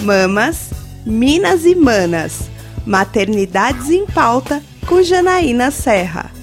Mamas, Minas e Manas. Maternidades em Pauta com Janaína Serra.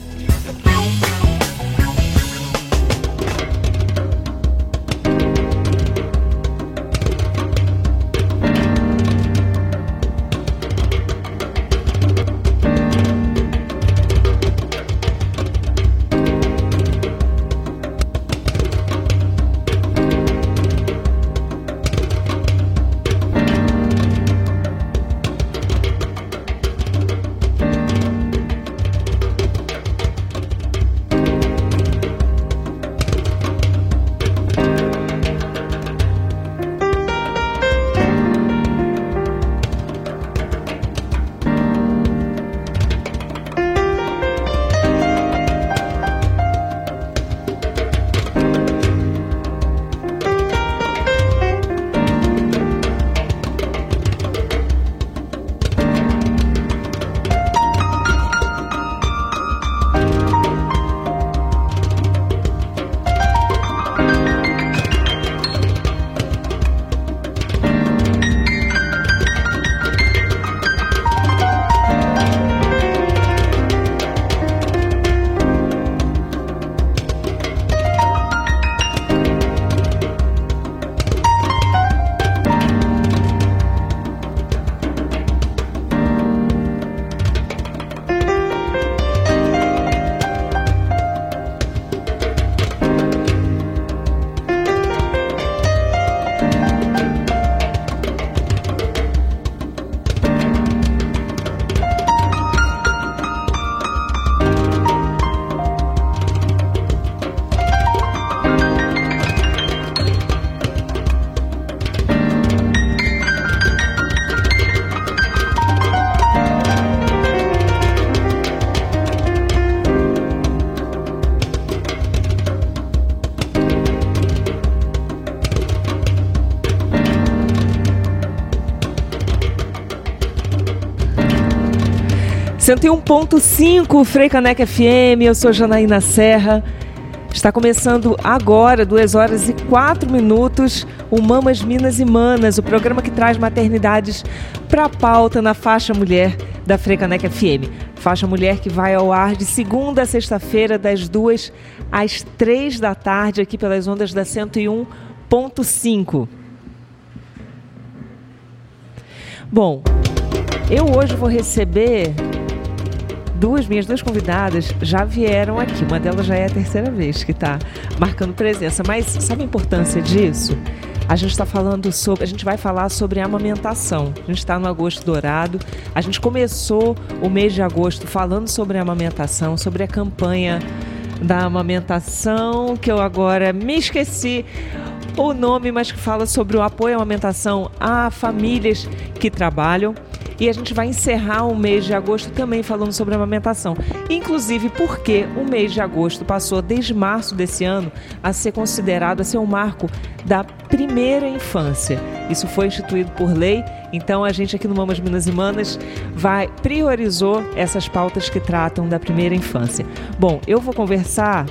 Cento um ponto cinco, Frei Caneca FM, eu sou Janaína Serra. Está começando agora, duas horas e quatro minutos, o Mamas Minas e Manas, o programa que traz maternidades para a pauta na faixa mulher da Frecaneca FM. Faixa mulher que vai ao ar de segunda a sexta-feira, das duas às três da tarde, aqui pelas ondas da 101.5. Bom, eu hoje vou receber duas minhas duas convidadas já vieram aqui. Uma delas já é a terceira vez que está marcando presença. Mas sabe a importância disso? A gente está falando sobre, a gente vai falar sobre amamentação. A gente está no agosto dourado. A gente começou o mês de agosto falando sobre amamentação, sobre a campanha da amamentação, que eu agora me esqueci o nome, mas que fala sobre o apoio à amamentação a famílias que trabalham. E a gente vai encerrar o mês de agosto também falando sobre amamentação. Inclusive porque o mês de agosto passou desde março desse ano a ser considerado a ser um marco da primeira infância. Isso foi instituído por lei, então a gente aqui no Mamas Minas e Manas vai priorizou essas pautas que tratam da primeira infância. Bom, eu vou conversar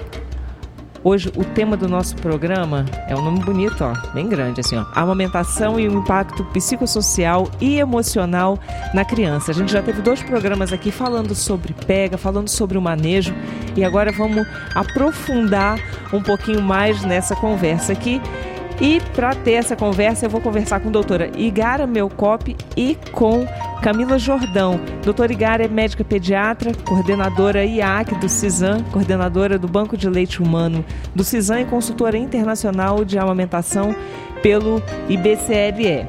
Hoje o tema do nosso programa é um nome bonito, ó, bem grande assim, ó. Amamentação e o impacto psicossocial e emocional na criança. A gente já teve dois programas aqui falando sobre pega, falando sobre o manejo e agora vamos aprofundar um pouquinho mais nessa conversa aqui. E para ter essa conversa, eu vou conversar com a doutora Igara Melcop e com Camila Jordão. Doutora Igara é médica pediatra, coordenadora IAC do CISAM, coordenadora do Banco de Leite Humano do CISAM e consultora internacional de amamentação pelo IBCLE.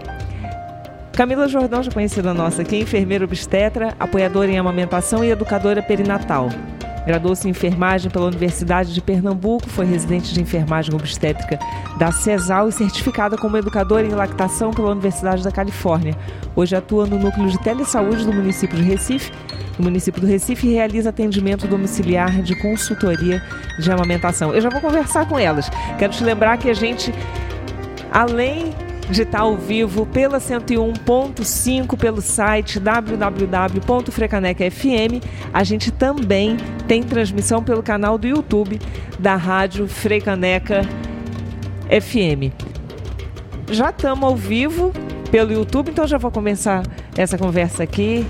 Camila Jordão, já conhecida nossa aqui, enfermeira obstetra, apoiadora em amamentação e educadora perinatal. Graduou-se em enfermagem pela Universidade de Pernambuco, foi residente de enfermagem obstétrica da CESAL e certificada como educadora em lactação pela Universidade da Califórnia. Hoje atua no núcleo de telesaúde do município de Recife. No município do Recife realiza atendimento domiciliar de consultoria de amamentação. Eu já vou conversar com elas. Quero te lembrar que a gente, além de estar ao vivo pela 101.5 pelo site www.frecanecafm. A gente também tem transmissão pelo canal do YouTube da Rádio Frecaneca FM. Já estamos ao vivo pelo YouTube, então já vou começar essa conversa aqui,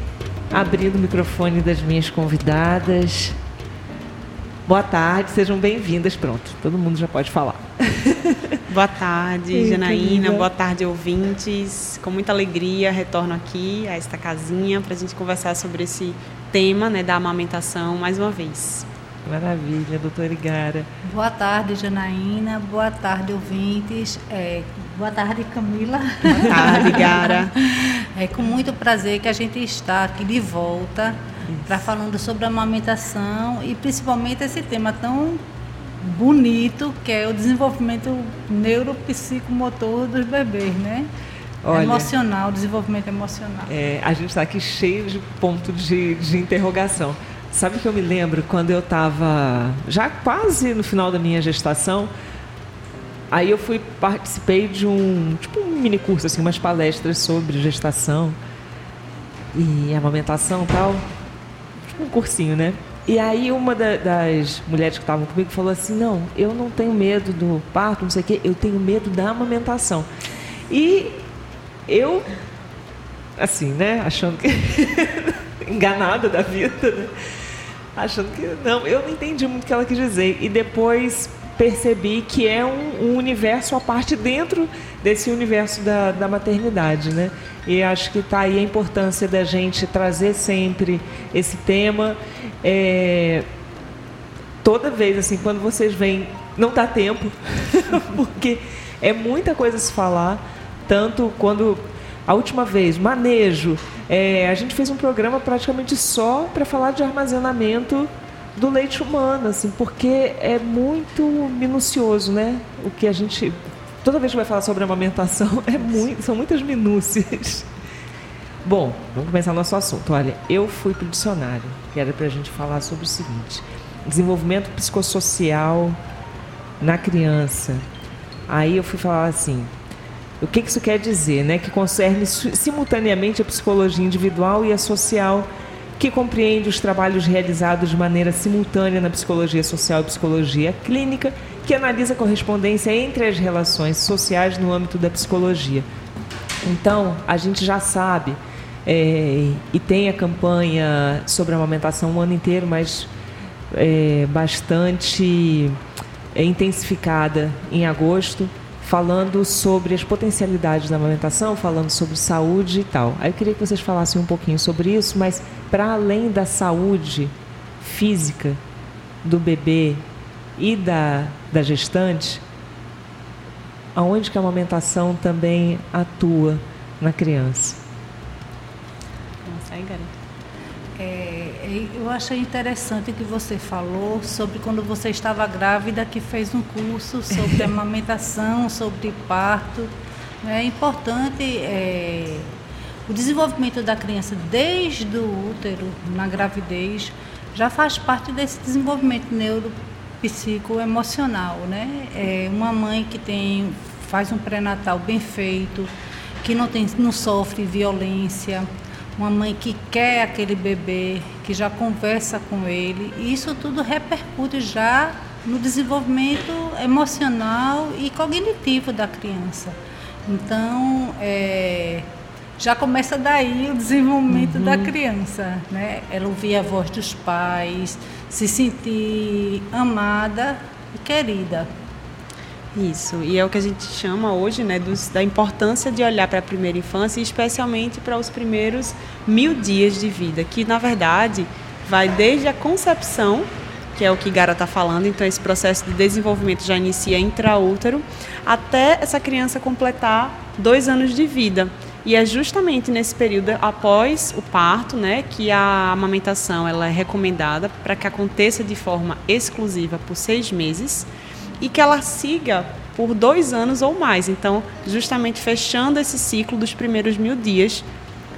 abrindo o microfone das minhas convidadas. Boa tarde, sejam bem-vindas. Pronto, todo mundo já pode falar. Boa tarde, Janaína. Boa tarde, ouvintes. Com muita alegria, retorno aqui a esta casinha para a gente conversar sobre esse tema né, da amamentação mais uma vez. Maravilha, doutora Igara. Boa tarde, Janaína. Boa tarde, ouvintes. É, boa tarde, Camila. Boa tarde, Igara. É com muito prazer que a gente está aqui de volta para falando sobre a amamentação e principalmente esse tema tão bonito que é o desenvolvimento neuropsicomotor dos bebês, né? Olha, emocional, desenvolvimento emocional. É, a gente está aqui cheio de ponto de, de interrogação. Sabe que eu me lembro quando eu estava já quase no final da minha gestação, aí eu fui participei de um tipo um mini curso assim, umas palestras sobre gestação e amamentação e tal, tipo um cursinho, né? E aí uma da, das mulheres que estavam comigo falou assim, não, eu não tenho medo do parto, não sei o quê, eu tenho medo da amamentação. E eu, assim, né, achando que enganada da vida, né? achando que não, eu não entendi muito o que ela quis dizer. E depois percebi que é um, um universo à parte dentro desse universo da, da maternidade, né? E acho que está aí a importância da gente trazer sempre esse tema. É, toda vez, assim, quando vocês vêm, não dá tempo, porque é muita coisa a se falar, tanto quando a última vez, manejo, é, a gente fez um programa praticamente só para falar de armazenamento do leite humano, assim, porque é muito minucioso, né? O que a gente toda vez que vai falar sobre amamentação é muito, são muitas minúcias. Bom, vamos começar nosso assunto. Olha, eu fui para o dicionário, que era para a gente falar sobre o seguinte: desenvolvimento psicossocial na criança. Aí eu fui falar assim: o que isso quer dizer? Né? Que concerne simultaneamente a psicologia individual e a social, que compreende os trabalhos realizados de maneira simultânea na psicologia social e psicologia clínica, que analisa a correspondência entre as relações sociais no âmbito da psicologia. Então, a gente já sabe, é, e tem a campanha sobre a amamentação o ano inteiro, mas é, bastante é, intensificada em agosto falando sobre as potencialidades da amamentação, falando sobre saúde e tal. Aí eu queria que vocês falassem um pouquinho sobre isso, mas para além da saúde física do bebê e da, da gestante, aonde que a amamentação também atua na criança? Nossa, aí, garota. É, eu achei interessante o que você falou sobre quando você estava grávida, que fez um curso sobre amamentação, sobre parto. É importante é, o desenvolvimento da criança desde o útero, na gravidez, já faz parte desse desenvolvimento neuropsicoemocional. Né? É uma mãe que tem, faz um pré-natal bem feito, que não, tem, não sofre violência, uma mãe que quer aquele bebê, que já conversa com ele, e isso tudo repercute já no desenvolvimento emocional e cognitivo da criança. Então, é, já começa daí o desenvolvimento uhum. da criança, né? Ela ouvir a voz dos pais, se sentir amada e querida. Isso, e é o que a gente chama hoje né, dos, da importância de olhar para a primeira infância, especialmente para os primeiros mil dias de vida, que na verdade vai desde a concepção, que é o que Gara está falando, então esse processo de desenvolvimento já inicia intraútero, até essa criança completar dois anos de vida. E é justamente nesse período após o parto, né, que a amamentação ela é recomendada para que aconteça de forma exclusiva por seis meses e que ela siga por dois anos ou mais. Então, justamente fechando esse ciclo dos primeiros mil dias,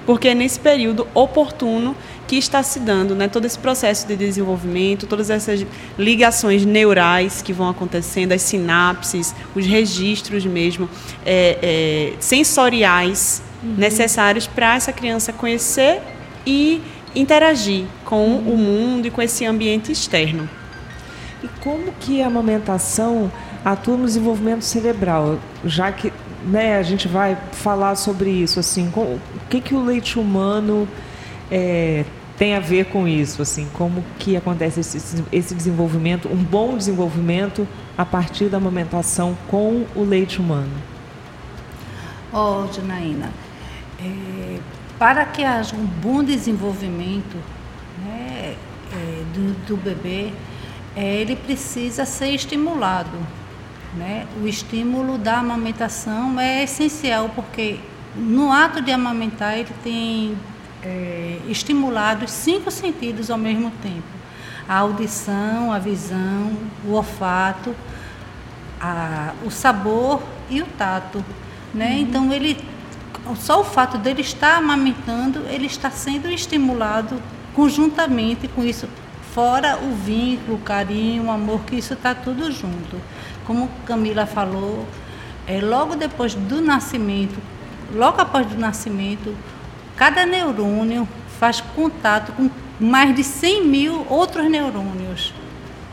porque é nesse período oportuno que está se dando né, todo esse processo de desenvolvimento, todas essas ligações neurais que vão acontecendo, as sinapses, os registros mesmo é, é, sensoriais uhum. necessários para essa criança conhecer e interagir com uhum. o mundo e com esse ambiente externo. E como que a amamentação atua no desenvolvimento cerebral? Já que né, a gente vai falar sobre isso, assim, com, o que, que o leite humano é, tem a ver com isso, assim, como que acontece esse, esse desenvolvimento, um bom desenvolvimento a partir da amamentação com o leite humano? Ó, oh, Janaína, é, para que haja um bom desenvolvimento né, é, do, do, bebê, ele precisa ser estimulado. Né? O estímulo da amamentação é essencial porque no ato de amamentar ele tem é, estimulado os cinco sentidos ao mesmo tempo: a audição, a visão, o olfato, a, o sabor e o tato. Né? Uhum. Então ele só o fato dele estar amamentando, ele está sendo estimulado conjuntamente com isso, fora o vínculo, o carinho, o amor, que isso está tudo junto. Como Camila falou, é, logo depois do nascimento, logo após o nascimento, cada neurônio faz contato com mais de 100 mil outros neurônios.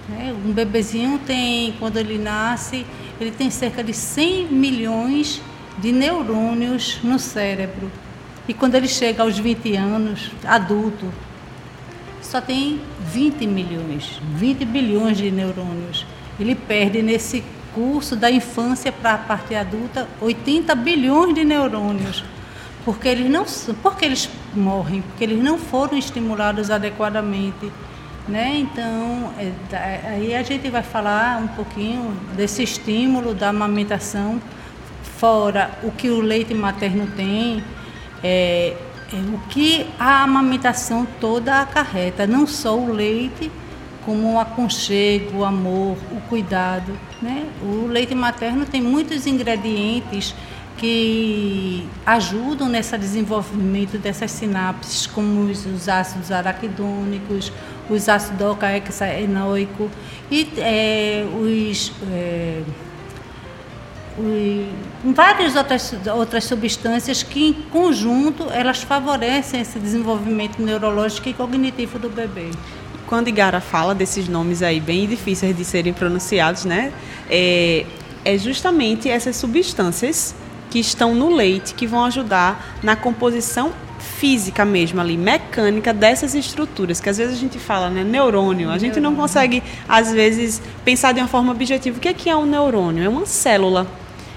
Né? Um bebezinho tem, quando ele nasce, ele tem cerca de 100 milhões de neurônios no cérebro. E quando ele chega aos 20 anos, adulto, só tem 20 milhões, 20 bilhões de neurônios. Ele perde nesse curso da infância para a parte adulta 80 bilhões de neurônios. Porque eles não porque eles morrem, porque eles não foram estimulados adequadamente. Né? Então, é, aí a gente vai falar um pouquinho desse estímulo da amamentação fora o que o leite materno tem, é, é o que a amamentação toda acarreta, não só o leite, como o aconchego, o amor, o cuidado. Né? O leite materno tem muitos ingredientes que ajudam nesse desenvolvimento dessas sinapses, como os, os ácidos araquidônicos, os ácidos ocaexaenoicos e é, os é, várias outras, outras substâncias que, em conjunto, elas favorecem esse desenvolvimento neurológico e cognitivo do bebê. Quando Igara fala desses nomes aí bem difíceis de serem pronunciados, né, é, é justamente essas substâncias que estão no leite que vão ajudar na composição física mesmo ali, mecânica dessas estruturas, que às vezes a gente fala, né, neurônio, a gente não consegue às vezes pensar de uma forma objetiva. O que é, é um neurônio? É uma célula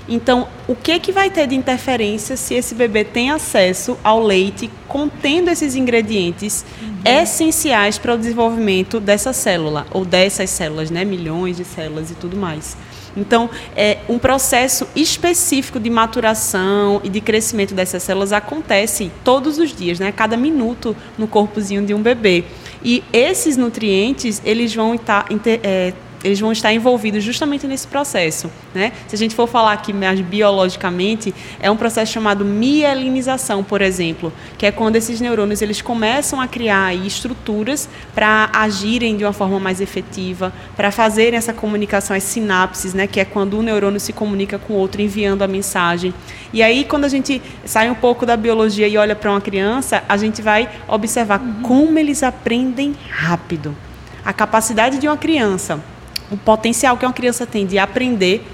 então, o que, que vai ter de interferência se esse bebê tem acesso ao leite contendo esses ingredientes uhum. essenciais para o desenvolvimento dessa célula, ou dessas células, né? milhões de células e tudo mais. Então, é, um processo específico de maturação e de crescimento dessas células acontece todos os dias, né? cada minuto no corpozinho de um bebê. E esses nutrientes, eles vão estar, é, eles vão estar envolvidos justamente nesse processo. Né? Se a gente for falar aqui mais biologicamente, é um processo chamado mielinização, por exemplo, que é quando esses neurônios eles começam a criar estruturas para agirem de uma forma mais efetiva, para fazerem essa comunicação, as sinapses, né? que é quando um neurônio se comunica com o outro enviando a mensagem. E aí, quando a gente sai um pouco da biologia e olha para uma criança, a gente vai observar uhum. como eles aprendem rápido. A capacidade de uma criança o potencial que uma criança tem de aprender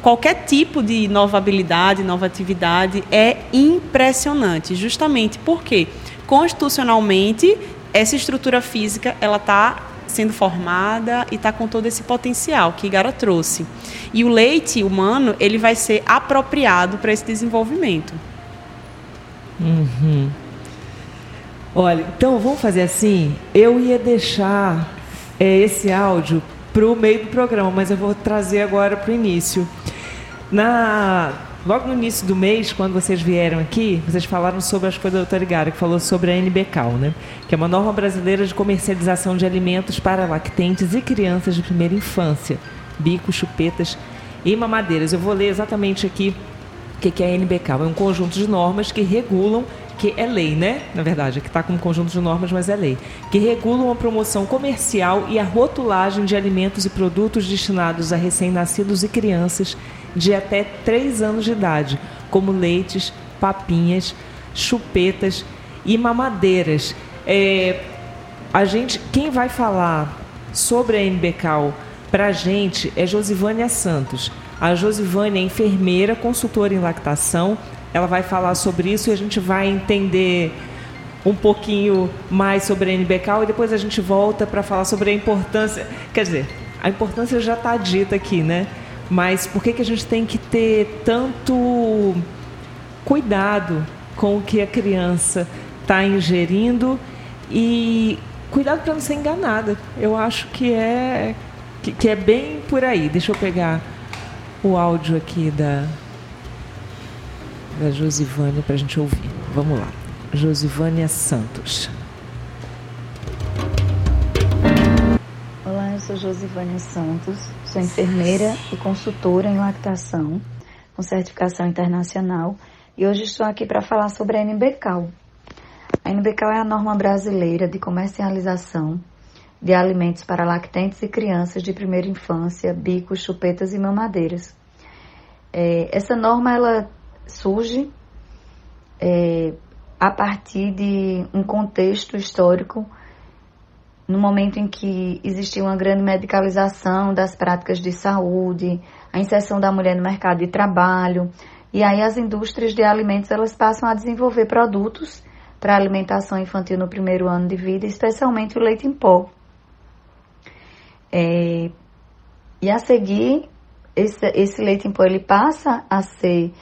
qualquer tipo de nova habilidade, nova atividade é impressionante, justamente porque constitucionalmente essa estrutura física ela está sendo formada e está com todo esse potencial que Igara trouxe. E o leite humano ele vai ser apropriado para esse desenvolvimento. Uhum. Olha, então vamos fazer assim. Eu ia deixar é, esse áudio para o meio do programa, mas eu vou trazer agora para o início. Na, logo no início do mês, quando vocês vieram aqui, vocês falaram sobre as coisas da doutora Igara, que falou sobre a NBCAL, né? que é uma norma brasileira de comercialização de alimentos para lactentes e crianças de primeira infância, bicos, chupetas e mamadeiras. Eu vou ler exatamente aqui o que é a NBCAL. É um conjunto de normas que regulam que é lei, né? Na verdade, que está com um conjunto de normas, mas é lei, que regulam a promoção comercial e a rotulagem de alimentos e produtos destinados a recém-nascidos e crianças de até 3 anos de idade, como leites, papinhas, chupetas e mamadeiras. É, a gente, quem vai falar sobre a MBCAL para a gente é Josivânia Santos. A Josivane é enfermeira, consultora em lactação. Ela vai falar sobre isso e a gente vai entender um pouquinho mais sobre a NBK e depois a gente volta para falar sobre a importância. Quer dizer, a importância já está dita aqui, né? Mas por que, que a gente tem que ter tanto cuidado com o que a criança está ingerindo e cuidado para não ser enganada. Eu acho que é que, que, é bem por aí. Deixa eu pegar o áudio aqui da da Josivânia para a gente ouvir. Vamos lá. Josivânia Santos. Olá, eu sou Josivânia Santos, sou enfermeira e consultora em lactação com certificação internacional e hoje estou aqui para falar sobre a NBCAL. A NBCAL é a norma brasileira de comercialização de alimentos para lactentes e crianças de primeira infância, bicos, chupetas e mamadeiras. É, essa norma ela surge é, a partir de um contexto histórico no momento em que existia uma grande medicalização das práticas de saúde, a inserção da mulher no mercado de trabalho, e aí as indústrias de alimentos elas passam a desenvolver produtos para alimentação infantil no primeiro ano de vida, especialmente o leite em pó. É, e a seguir, esse, esse leite em pó ele passa a ser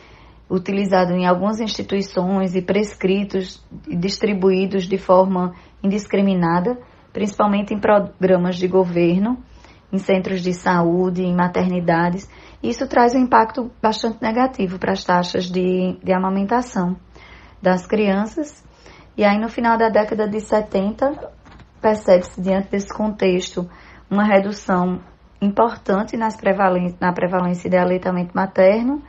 utilizado em algumas instituições e prescritos e distribuídos de forma indiscriminada, principalmente em programas de governo, em centros de saúde, em maternidades. Isso traz um impacto bastante negativo para as taxas de, de amamentação das crianças. E aí, no final da década de 70, percebe-se, diante desse contexto, uma redução importante nas na prevalência de aleitamento materno,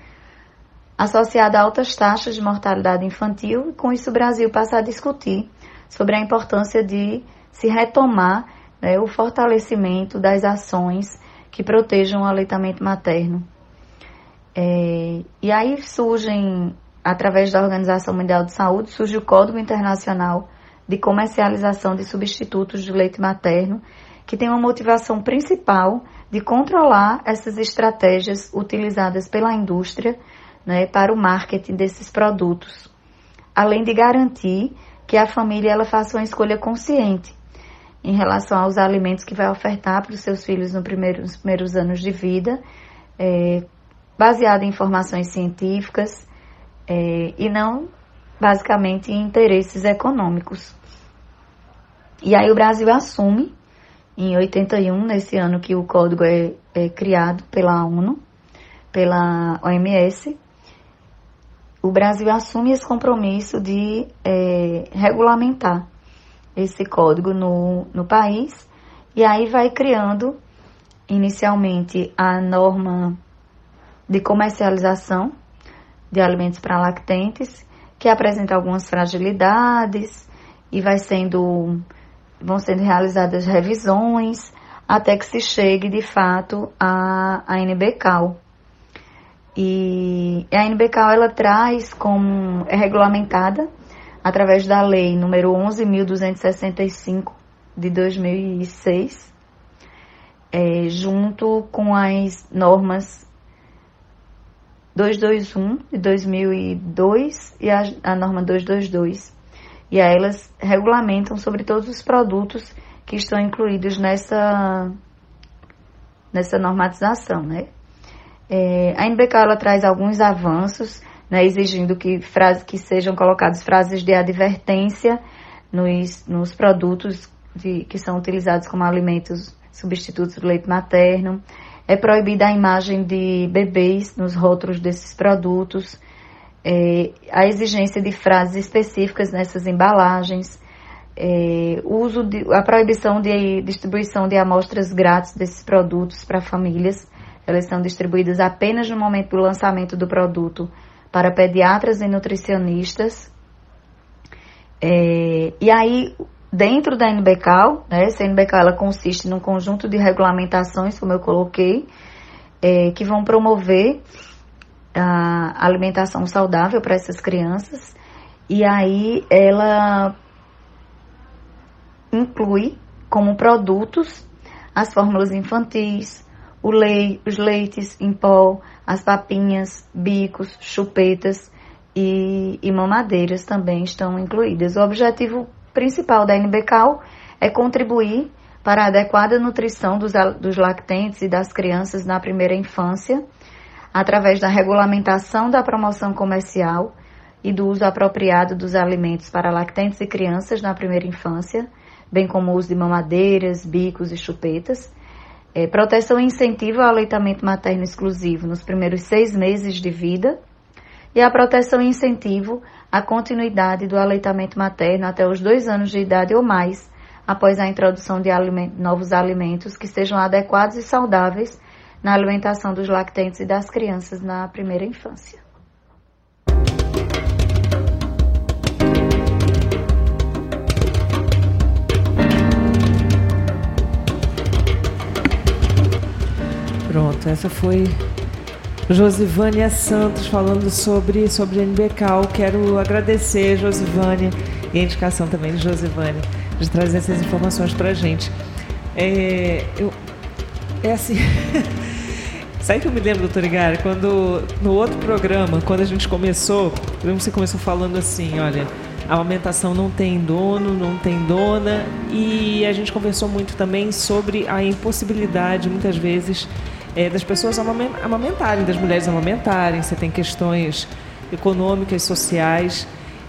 associada a altas taxas de mortalidade infantil, e com isso o Brasil passa a discutir sobre a importância de se retomar né, o fortalecimento das ações que protejam o aleitamento materno. É, e aí surgem, através da Organização Mundial de Saúde, surge o Código Internacional de Comercialização de Substitutos de Leite Materno, que tem uma motivação principal de controlar essas estratégias utilizadas pela indústria né, para o marketing desses produtos, além de garantir que a família ela faça uma escolha consciente em relação aos alimentos que vai ofertar para os seus filhos no primeiro, nos primeiros anos de vida, é, baseado em informações científicas é, e não basicamente em interesses econômicos. E aí o Brasil assume, em 81, nesse ano que o código é, é criado pela ONU, pela OMS, o Brasil assume esse compromisso de é, regulamentar esse código no, no país e aí vai criando inicialmente a norma de comercialização de alimentos para lactentes, que apresenta algumas fragilidades e vai sendo vão sendo realizadas revisões até que se chegue de fato a, a NBCAL. E a NBCAL ela traz como é regulamentada através da lei número 11.265 de 2006, é, junto com as normas 221 de 2002 e a, a norma 222. E aí elas regulamentam sobre todos os produtos que estão incluídos nessa, nessa normatização, né? É, a NBK ela traz alguns avanços né, exigindo que, frase, que sejam colocadas frases de advertência nos, nos produtos de, que são utilizados como alimentos substitutos do leite materno. É proibida a imagem de bebês nos rótulos desses produtos. É, a exigência de frases específicas nessas embalagens. É, uso de, a proibição de distribuição de amostras grátis desses produtos para famílias. Elas são distribuídas apenas no momento do lançamento do produto para pediatras e nutricionistas. É, e aí, dentro da NBCAL, né, essa NBCAL ela consiste num conjunto de regulamentações, como eu coloquei, é, que vão promover a alimentação saudável para essas crianças. E aí ela inclui como produtos as fórmulas infantis, lei, os leites em pó, as papinhas, bicos, chupetas e, e mamadeiras também estão incluídas. O objetivo principal da NBCAL é contribuir para a adequada nutrição dos, dos lactentes e das crianças na primeira infância, através da regulamentação da promoção comercial e do uso apropriado dos alimentos para lactentes e crianças na primeira infância, bem como o uso de mamadeiras, bicos e chupetas, é, proteção e incentivo ao aleitamento materno exclusivo nos primeiros seis meses de vida e a proteção e incentivo à continuidade do aleitamento materno até os dois anos de idade ou mais, após a introdução de novos alimentos que sejam adequados e saudáveis na alimentação dos lactentes e das crianças na primeira infância. Pronto, essa foi Josivânia Santos falando sobre, sobre NBCal. Quero agradecer, Josivânia, e a indicação também de Josivânia, de trazer essas informações para a gente. É, eu, é assim. Sabe que eu me lembro, doutor Igara, quando no outro programa, quando a gente começou, você começou falando assim, olha, a amamentação não tem dono, não tem dona, e a gente conversou muito também sobre a impossibilidade, muitas vezes, é, das pessoas amamentarem, das mulheres amamentarem. Você tem questões econômicas, sociais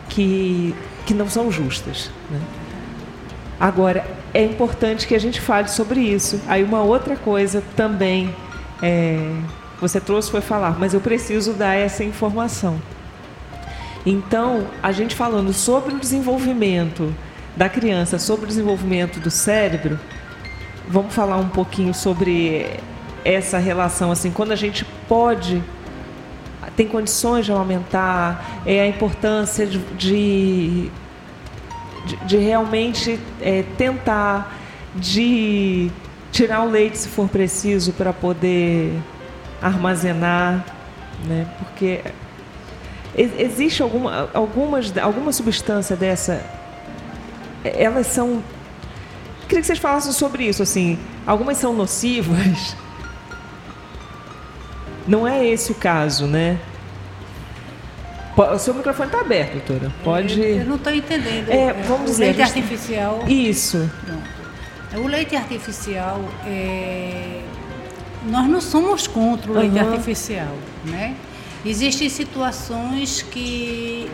que, que não são justas. Né? Agora, é importante que a gente fale sobre isso. Aí, uma outra coisa também é, você trouxe foi falar, mas eu preciso dar essa informação. Então, a gente falando sobre o desenvolvimento da criança, sobre o desenvolvimento do cérebro, vamos falar um pouquinho sobre essa relação assim, quando a gente pode tem condições de aumentar, é a importância de, de, de realmente é, tentar de tirar o leite se for preciso para poder armazenar, né? Porque existe alguma algumas alguma substância dessa elas são queria que vocês falassem sobre isso assim algumas são nocivas não é esse o caso, né? O seu microfone está aberto, doutora. Pode. Eu não estou entendendo. É, vamos o dizer. Leite artificial. Isso. O leite artificial, é... nós não somos contra o leite uhum. artificial, né? Existem situações que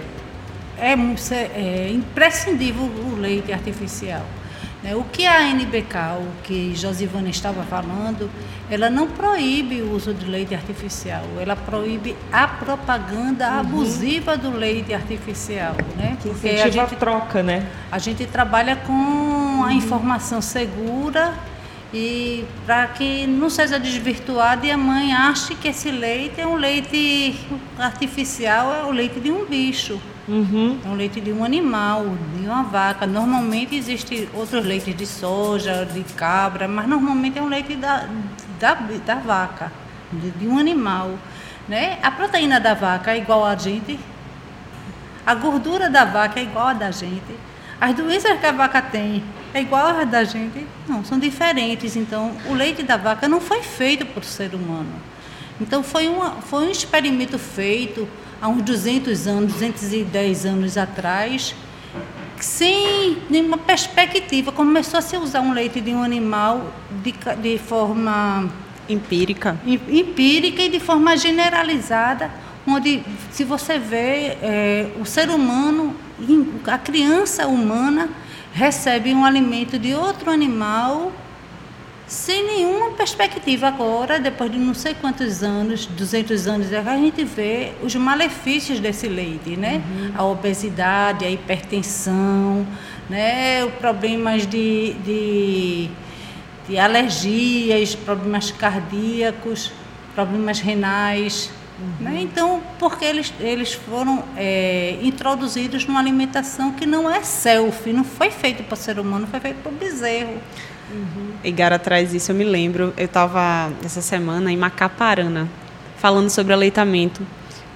é, é imprescindível o leite artificial. Né? O que a NBK, o que Josivana estava falando, ela não proíbe o uso de leite artificial, ela proíbe a propaganda uhum. abusiva do leite artificial, né? Que Porque a gente troca, né? A gente trabalha com uhum. a informação segura e para que não seja desvirtuado e a mãe ache que esse leite é um leite artificial, é o leite de um bicho. Uhum. É um leite de um animal, de uma vaca. Normalmente existe outros leites de soja, de cabra, mas normalmente é um leite da, da, da vaca, de, de um animal. Né? A proteína da vaca é igual a gente, a gordura da vaca é igual a da gente, as doenças que a vaca tem é igual a da gente? Não, são diferentes. Então, o leite da vaca não foi feito por ser humano. Então, foi, uma, foi um experimento feito há uns 200 anos, 210 anos atrás, sem nenhuma perspectiva. Começou a se usar um leite de um animal de, de forma empírica. empírica e de forma generalizada, onde, se você vê, é, o ser humano, a criança humana, recebe um alimento de outro animal sem nenhuma perspectiva agora, depois de não sei quantos anos, 200 anos, a gente vê os malefícios desse leite, né? Uhum. A obesidade, a hipertensão, né? Os problemas de, de, de alergias, problemas cardíacos, problemas renais. Uhum. Né? Então, porque eles, eles foram é, introduzidos numa alimentação que não é self, não foi feito para o ser humano, foi feito para o bezerro. Uhum. Igara traz isso, eu me lembro. Eu estava essa semana em Macaparana, falando sobre aleitamento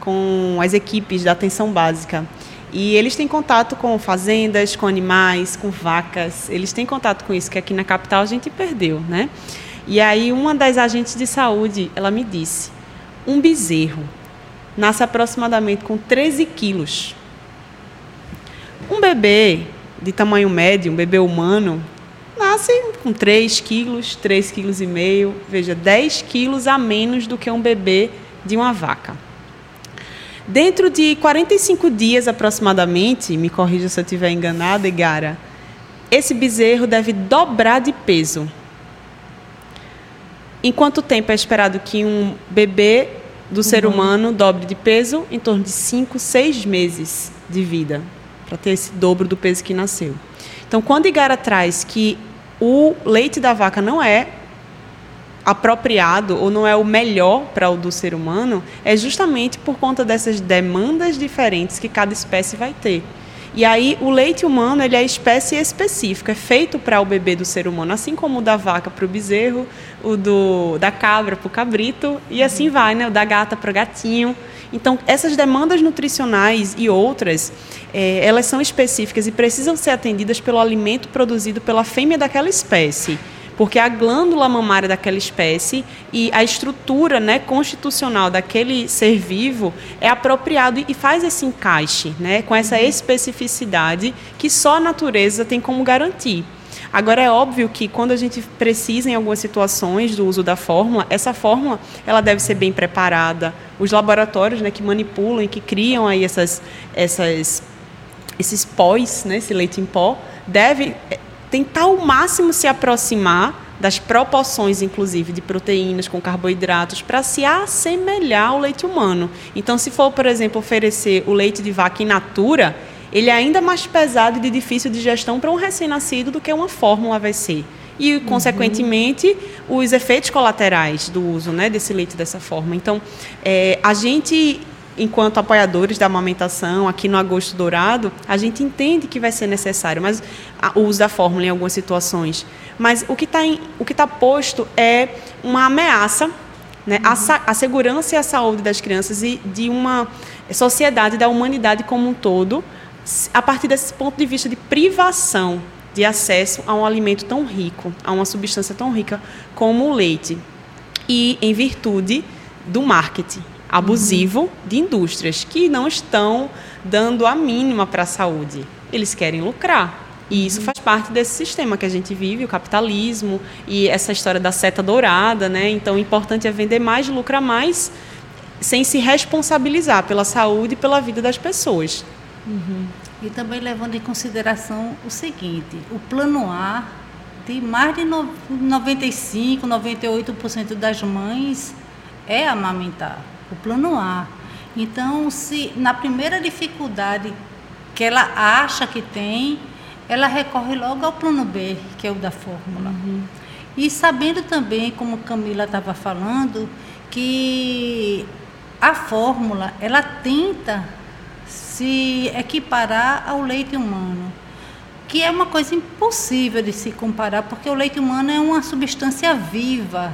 com as equipes da atenção básica. E eles têm contato com fazendas, com animais, com vacas. Eles têm contato com isso, que aqui na capital a gente perdeu, né? E aí uma das agentes de saúde, ela me disse, um bezerro nasce aproximadamente com 13 quilos. Um bebê de tamanho médio, um bebê humano, nasce com 3 quilos, 3 quilos e meio, veja, 10 quilos a menos do que um bebê de uma vaca. Dentro de 45 dias aproximadamente, me corrija se eu estiver enganada, Igara, esse bezerro deve dobrar de peso. Em quanto tempo é esperado que um bebê do uhum. ser humano dobre de peso? Em torno de 5, 6 meses de vida, para ter esse dobro do peso que nasceu. Então, quando Igara traz que o leite da vaca não é apropriado ou não é o melhor para o do ser humano, é justamente por conta dessas demandas diferentes que cada espécie vai ter. E aí o leite humano ele é espécie específica, é feito para o bebê do ser humano, assim como o da vaca para o bezerro, o do, da cabra para o cabrito e assim vai, né? O da gata para o gatinho. Então essas demandas nutricionais e outras, é, elas são específicas e precisam ser atendidas pelo alimento produzido pela fêmea daquela espécie porque a glândula mamária daquela espécie e a estrutura né, constitucional daquele ser vivo é apropriado e faz esse encaixe né, com essa especificidade que só a natureza tem como garantir. Agora é óbvio que quando a gente precisa em algumas situações do uso da fórmula, essa fórmula ela deve ser bem preparada. Os laboratórios, né, que manipulam e que criam aí essas, essas esses pós, né, esse leite em pó, deve tentar ao máximo se aproximar das proporções, inclusive, de proteínas com carboidratos, para se assemelhar ao leite humano. Então, se for, por exemplo, oferecer o leite de vaca in natura, ele é ainda mais pesado e de difícil digestão para um recém-nascido do que uma fórmula vai ser. E, uhum. consequentemente, os efeitos colaterais do uso né, desse leite dessa forma. Então, é, a gente enquanto apoiadores da amamentação aqui no Agosto Dourado, a gente entende que vai ser necessário, mas o uso da fórmula em algumas situações. Mas o que está o que tá posto é uma ameaça né, uhum. a, a, segurança e a saúde das crianças e de uma sociedade, da humanidade como um todo, a partir desse ponto de vista de privação de acesso a um alimento tão rico, a uma substância tão rica como o leite. E em virtude do marketing abusivo uhum. de indústrias que não estão dando a mínima para a saúde. Eles querem lucrar. E isso uhum. faz parte desse sistema que a gente vive, o capitalismo e essa história da seta dourada, né? Então, o importante é vender mais, lucrar mais, sem se responsabilizar pela saúde e pela vida das pessoas. Uhum. E também levando em consideração o seguinte: o plano A de mais de 95, 98% das mães é amamentar o plano A. Então, se na primeira dificuldade que ela acha que tem, ela recorre logo ao plano B, que é o da fórmula. Uhum. E sabendo também, como Camila estava falando, que a fórmula ela tenta se equiparar ao leite humano, que é uma coisa impossível de se comparar, porque o leite humano é uma substância viva,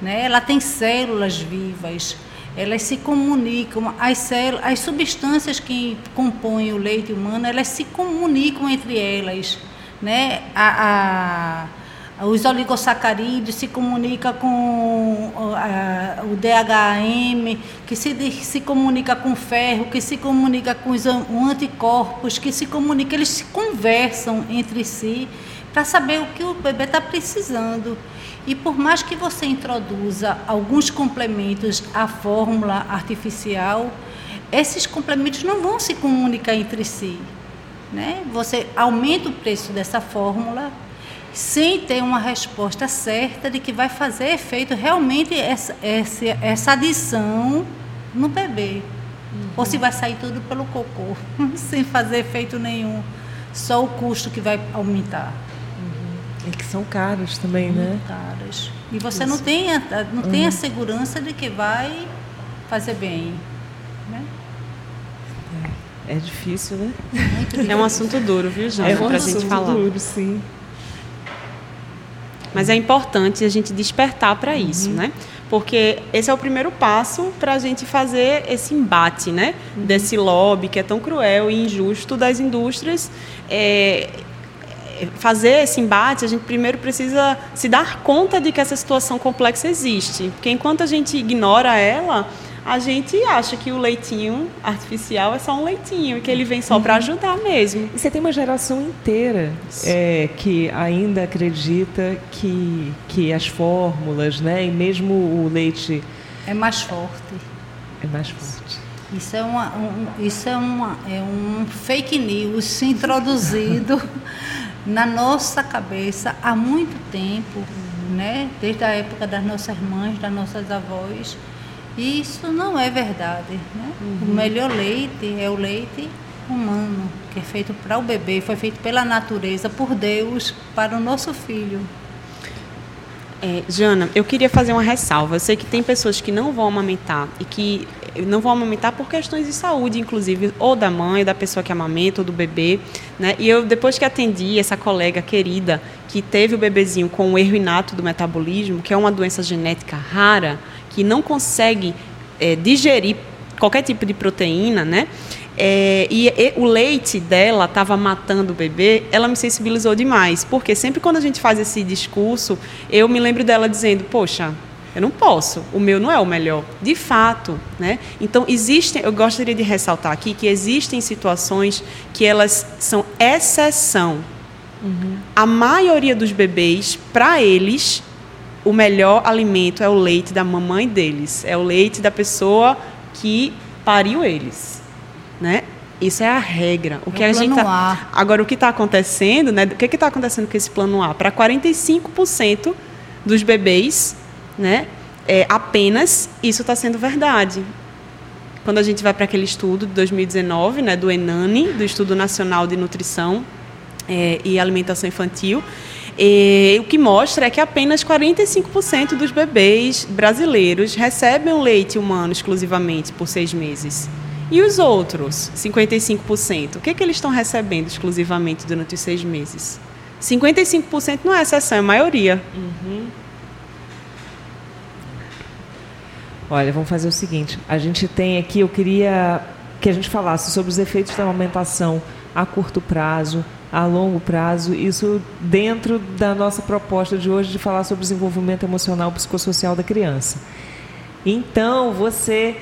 né? Ela tem células vivas elas se comunicam, as, células, as substâncias que compõem o leite humano, elas se comunicam entre elas. Né? A, a, os oligosacarídeos se comunicam com a, o DHM, que se, se comunica com o ferro, que se comunica com os anticorpos, que se comunica, eles se conversam entre si para saber o que o bebê está precisando. E por mais que você introduza alguns complementos à fórmula artificial, esses complementos não vão se comunicar entre si. Né? Você aumenta o preço dessa fórmula sem ter uma resposta certa de que vai fazer efeito realmente essa, essa, essa adição no bebê. Uhum. Ou se vai sair tudo pelo cocô, sem fazer efeito nenhum. Só o custo que vai aumentar. E que são caros também, Muito né? caros. E você não tem, a, não tem a uhum. segurança de que vai fazer bem. Né? É, é difícil, né? É um assunto duro, viu, Jana? É um pra assunto gente falar. duro, sim. Mas é importante a gente despertar para isso, uhum. né? Porque esse é o primeiro passo para a gente fazer esse embate, né? Uhum. Desse lobby que é tão cruel e injusto das indústrias. É, fazer esse embate, a gente primeiro precisa se dar conta de que essa situação complexa existe. Porque enquanto a gente ignora ela, a gente acha que o leitinho artificial é só um leitinho, que ele vem só para uhum. ajudar mesmo. E você tem uma geração inteira é, que ainda acredita que, que as fórmulas, né, e mesmo o leite. É mais forte. É mais forte. Isso é, uma, um, isso é, uma, é um fake news introduzido na nossa cabeça há muito tempo, né? desde a época das nossas mães, das nossas avós e isso não é verdade. Né? Uhum. O melhor leite é o leite humano, que é feito para o bebê, foi feito pela natureza, por Deus, para o nosso filho. É, Jana, eu queria fazer uma ressalva. Eu sei que tem pessoas que não vão amamentar e que não vão amamentar por questões de saúde, inclusive, ou da mãe, ou da pessoa que amamenta, ou do bebê. Né? E eu, depois que atendi essa colega querida que teve o bebezinho com o erro inato do metabolismo, que é uma doença genética rara, que não consegue é, digerir qualquer tipo de proteína, né? É, e, e, o leite dela estava matando o bebê, ela me sensibilizou demais. Porque sempre quando a gente faz esse discurso, eu me lembro dela dizendo: Poxa, eu não posso, o meu não é o melhor. De fato, né? Então existem, eu gostaria de ressaltar aqui que existem situações que elas são exceção. Uhum. A maioria dos bebês, para eles, o melhor alimento é o leite da mamãe deles, é o leite da pessoa que pariu eles, né? Isso é a regra. O que é a gente tá... agora o que está acontecendo, né? O que está acontecendo com esse plano A? Para 45% dos bebês, né? É, apenas isso está sendo verdade. Quando a gente vai para aquele estudo de 2019, né, do Enani, do Estudo Nacional de Nutrição é, e Alimentação Infantil, e, o que mostra é que apenas 45% dos bebês brasileiros recebem o leite humano exclusivamente por seis meses. E os outros, 55%, o que, é que eles estão recebendo exclusivamente durante os seis meses? 55% não é exceção, é maioria. Uhum. Olha, vamos fazer o seguinte: a gente tem aqui, eu queria que a gente falasse sobre os efeitos da amamentação a curto prazo, a longo prazo, isso dentro da nossa proposta de hoje de falar sobre desenvolvimento emocional psicossocial da criança. Então, você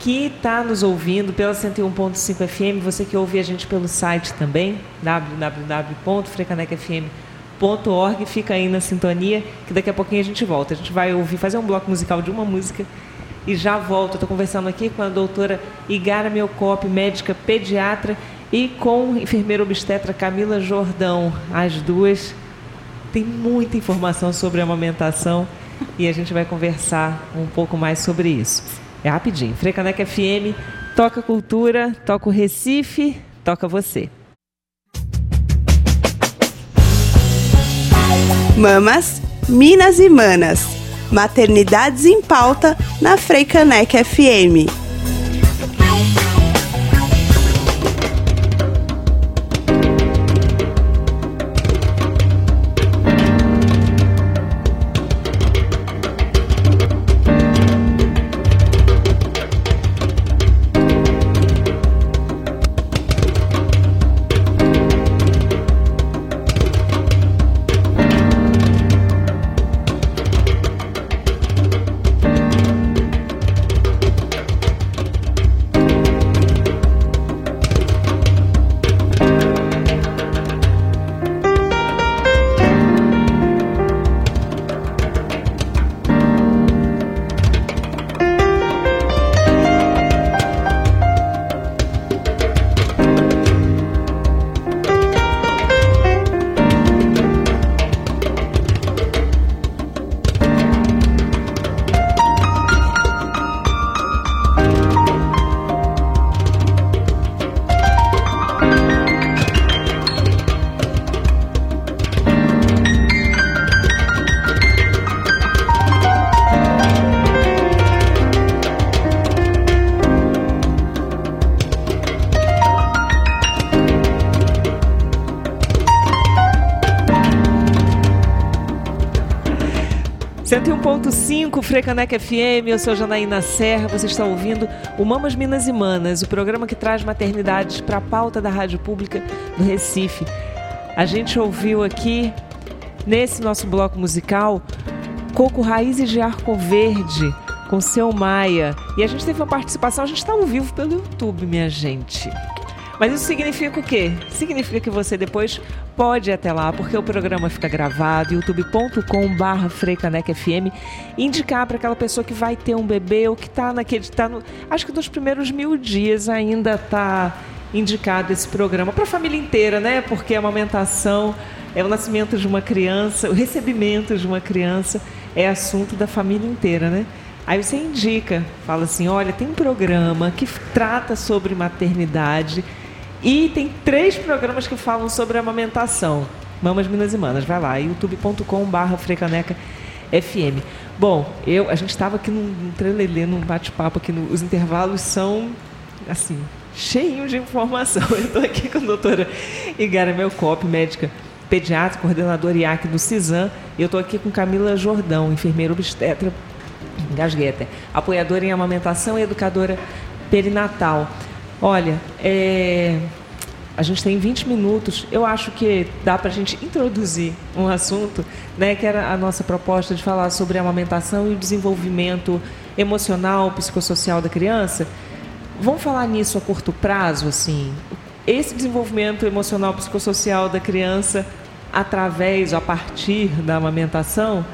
que está nos ouvindo pela 101.5 FM, você que ouve a gente pelo site também, www.frecanecfm.org, fica aí na sintonia, que daqui a pouquinho a gente volta. A gente vai ouvir, fazer um bloco musical de uma música e já volto. Estou conversando aqui com a doutora Igara Melcop, médica pediatra, e com enfermeira obstetra Camila Jordão. As duas têm muita informação sobre amamentação e a gente vai conversar um pouco mais sobre isso. É rapidinho. Frecaneca FM, toca cultura, toca o Recife, toca você. Mamas, Minas e Manas. Maternidades em pauta na Freicaneca FM. 101.5 Frecaneca FM, eu sou Janaína Serra, você está ouvindo o Mamas Minas e Manas, o programa que traz maternidades para a pauta da rádio pública no Recife. A gente ouviu aqui, nesse nosso bloco musical, Coco Raízes de Arco Verde, com seu Maia. E a gente teve uma participação, a gente está ao vivo pelo YouTube, minha gente. Mas isso significa o quê? Significa que você depois pode ir até lá, porque o programa fica gravado, youtube.com.br freicanecfm, indicar para aquela pessoa que vai ter um bebê ou que está naquele. Tá no, acho que nos primeiros mil dias ainda está indicado esse programa para a família inteira, né? Porque a amamentação é o nascimento de uma criança, o recebimento de uma criança é assunto da família inteira, né? Aí você indica, fala assim, olha, tem um programa que trata sobre maternidade e tem três programas que falam sobre amamentação. Mamas, Minas e Manas. Vai lá, youtube.com.br Frecaneca FM. Bom, eu, a gente estava aqui num, num trelelê, num bate-papo aqui, no, os intervalos são, assim, cheinho de informação. Eu estou aqui com a doutora Igara Melcop, médica pediatra, coordenadora IAC do CISAM. E eu estou aqui com Camila Jordão, enfermeira obstetra, gasgueta, apoiadora em amamentação e educadora perinatal. Olha, é, a gente tem 20 minutos. Eu acho que dá para a gente introduzir um assunto, né, que era a nossa proposta de falar sobre a amamentação e o desenvolvimento emocional, psicossocial da criança. Vamos falar nisso a curto prazo, assim? Esse desenvolvimento emocional psicossocial da criança através, a partir da amamentação,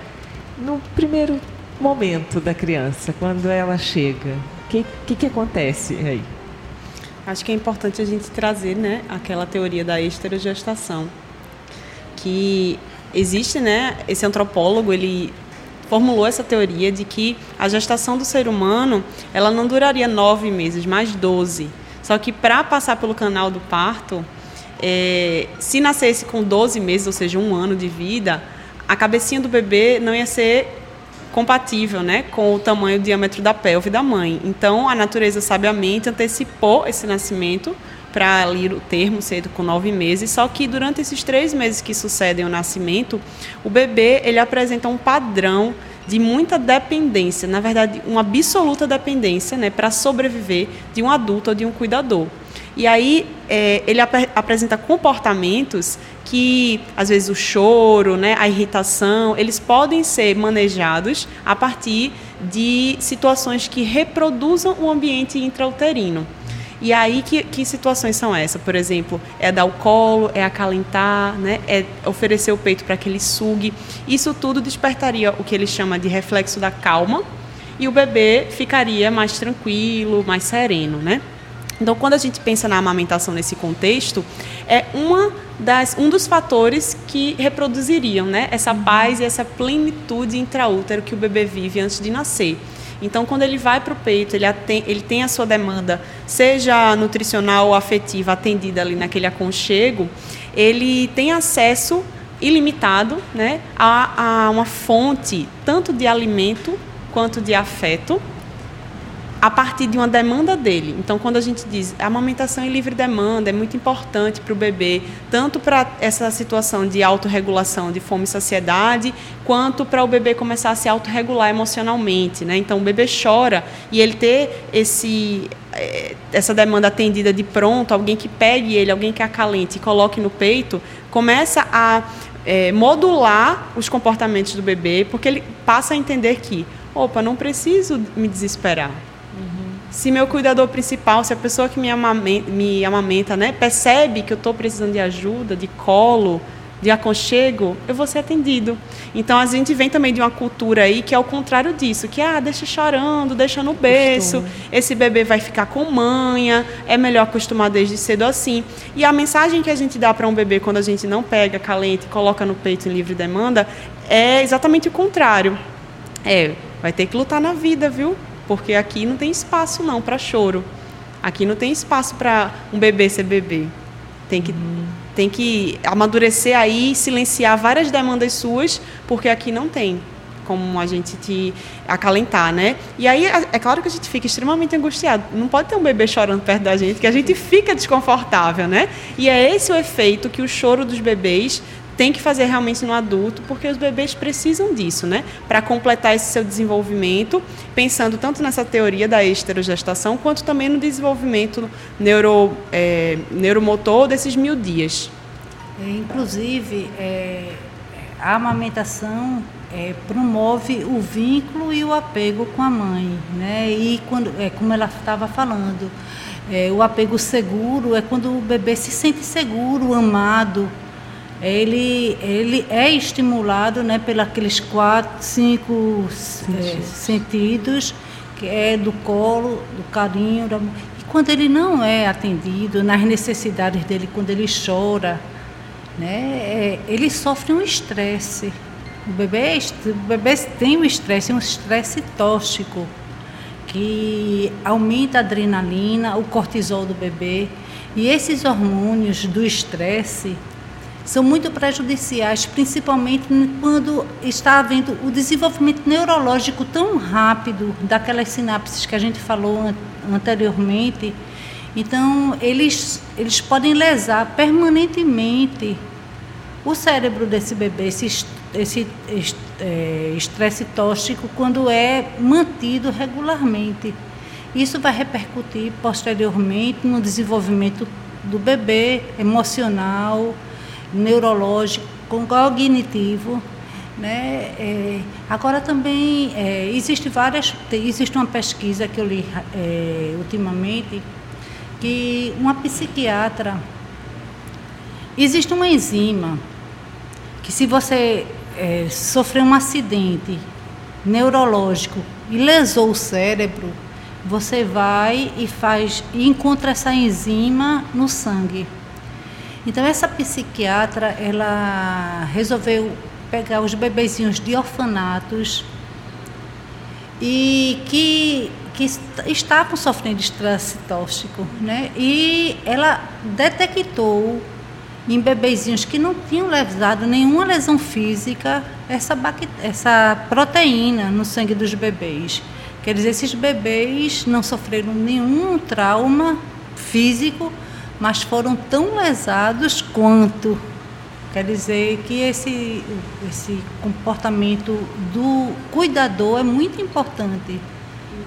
no primeiro momento da criança, quando ela chega, o que, que, que acontece aí? Acho que é importante a gente trazer, né, aquela teoria da esterogestação, que existe, né, esse antropólogo, ele formulou essa teoria de que a gestação do ser humano ela não duraria nove meses, mas doze. Só que para passar pelo canal do parto, é, se nascesse com 12 meses, ou seja, um ano de vida, a cabecinha do bebê não ia ser compatível né, com o tamanho e o diâmetro da pelve da mãe. Então, a natureza sabiamente antecipou esse nascimento para ler o termo cedo com nove meses, só que durante esses três meses que sucedem o nascimento, o bebê ele apresenta um padrão de muita dependência, na verdade, uma absoluta dependência né, para sobreviver de um adulto ou de um cuidador. E aí é, ele ap apresenta comportamentos que, às vezes, o choro, né, a irritação, eles podem ser manejados a partir de situações que reproduzam o ambiente intrauterino. E aí, que, que situações são essas? Por exemplo, é dar o colo, é acalentar, né? é oferecer o peito para que ele sugue. Isso tudo despertaria o que ele chama de reflexo da calma e o bebê ficaria mais tranquilo, mais sereno, né? Então, quando a gente pensa na amamentação nesse contexto, é uma das, um dos fatores que reproduziriam né, essa paz e essa plenitude intraútero que o bebê vive antes de nascer. Então, quando ele vai para o peito, ele, atende, ele tem a sua demanda, seja nutricional ou afetiva, atendida ali naquele aconchego, ele tem acesso ilimitado né, a, a uma fonte tanto de alimento quanto de afeto a partir de uma demanda dele. Então, quando a gente diz a amamentação em livre demanda é muito importante para o bebê, tanto para essa situação de autorregulação de fome e saciedade, quanto para o bebê começar a se autorregular emocionalmente. Né? Então, o bebê chora e ele ter esse, eh, essa demanda atendida de pronto, alguém que pegue ele, alguém que acalente e coloque no peito, começa a é, modular os comportamentos do bebê, porque ele passa a entender que, opa, não preciso me desesperar se meu cuidador principal, se a pessoa que me amamenta, me amamenta né, percebe que eu estou precisando de ajuda, de colo, de aconchego, eu vou ser atendido. Então a gente vem também de uma cultura aí que é o contrário disso, que ah, deixa chorando, deixa no berço, Costume. esse bebê vai ficar com manha, é melhor acostumar desde cedo assim. E a mensagem que a gente dá para um bebê quando a gente não pega calente e coloca no peito em livre demanda é exatamente o contrário. É, vai ter que lutar na vida, viu? Porque aqui não tem espaço não para choro. Aqui não tem espaço para um bebê ser bebê. Tem que uhum. tem que amadurecer aí, silenciar várias demandas suas, porque aqui não tem como a gente te acalentar, né? E aí é, é claro que a gente fica extremamente angustiado. Não pode ter um bebê chorando perto da gente, que a gente fica desconfortável, né? E é esse o efeito que o choro dos bebês tem que fazer realmente no adulto, porque os bebês precisam disso, né? Para completar esse seu desenvolvimento, pensando tanto nessa teoria da esterogestação, quanto também no desenvolvimento neuro, é, neuromotor desses mil dias. É, inclusive, é, a amamentação é, promove o vínculo e o apego com a mãe, né? E quando, é, como ela estava falando, é, o apego seguro é quando o bebê se sente seguro, amado. Ele, ele é estimulado né, pelos aqueles quatro, cinco é, sentidos, que é do colo, do carinho. Da... E quando ele não é atendido nas necessidades dele, quando ele chora, né, é, ele sofre um estresse. O bebê, o bebê tem um estresse, um estresse tóxico que aumenta a adrenalina, o cortisol do bebê. E esses hormônios do estresse são muito prejudiciais, principalmente quando está havendo o desenvolvimento neurológico tão rápido daquelas sinapses que a gente falou anteriormente. Então, eles, eles podem lesar permanentemente o cérebro desse bebê, esse, esse é, estresse tóxico, quando é mantido regularmente. Isso vai repercutir posteriormente no desenvolvimento do bebê emocional, neurológico, cognitivo. Né? É, agora também é, existe várias, existe uma pesquisa que eu li é, ultimamente que uma psiquiatra existe uma enzima que se você é, sofreu um acidente neurológico e lesou o cérebro, você vai e faz e encontra essa enzima no sangue. Então essa psiquiatra, ela resolveu pegar os bebezinhos de orfanatos e que, que estavam sofrendo estresse tóxico, né? E ela detectou em bebezinhos que não tinham levado nenhuma lesão física, essa, essa proteína no sangue dos bebês. Quer dizer, esses bebês não sofreram nenhum trauma físico, mas foram tão lesados quanto. Quer dizer que esse, esse comportamento do cuidador é muito importante.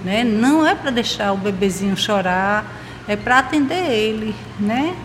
Né? Não é para deixar o bebezinho chorar, é para atender ele, né?